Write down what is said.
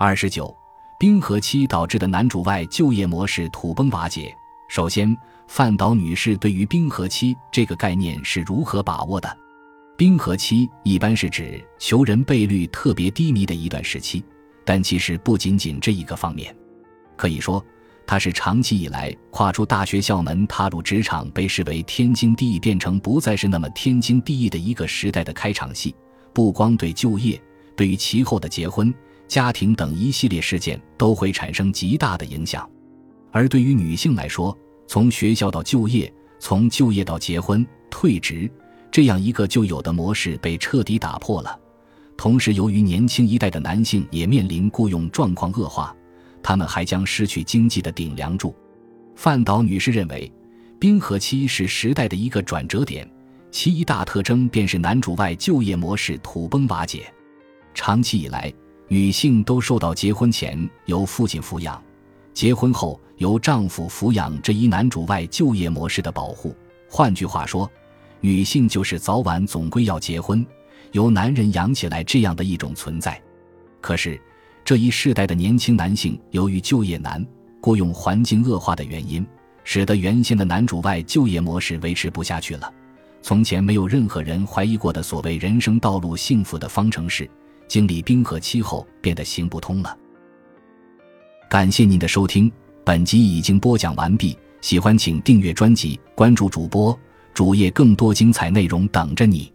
二十九，冰河期导致的男主外就业模式土崩瓦解。首先，范岛女士对于冰河期这个概念是如何把握的？冰河期一般是指求人倍率特别低迷的一段时期，但其实不仅仅这一个方面。可以说，它是长期以来跨出大学校门、踏入职场被视为天经地义，变成不再是那么天经地义的一个时代的开场戏。不光对就业，对于其后的结婚。家庭等一系列事件都会产生极大的影响，而对于女性来说，从学校到就业，从就业到结婚、退职，这样一个旧有的模式被彻底打破了。同时，由于年轻一代的男性也面临雇佣状况恶化，他们还将失去经济的顶梁柱。范岛女士认为，冰河期是时代的一个转折点，其一大特征便是男主外就业模式土崩瓦解。长期以来，女性都受到结婚前由父亲抚养，结婚后由丈夫抚养这一男主外就业模式的保护。换句话说，女性就是早晚总归要结婚，由男人养起来这样的一种存在。可是，这一世代的年轻男性由于就业难、雇佣环境恶化的原因，使得原先的男主外就业模式维持不下去了。从前没有任何人怀疑过的所谓人生道路幸福的方程式。经历冰河期后，变得行不通了。感谢您的收听，本集已经播讲完毕。喜欢请订阅专辑，关注主播主页，更多精彩内容等着你。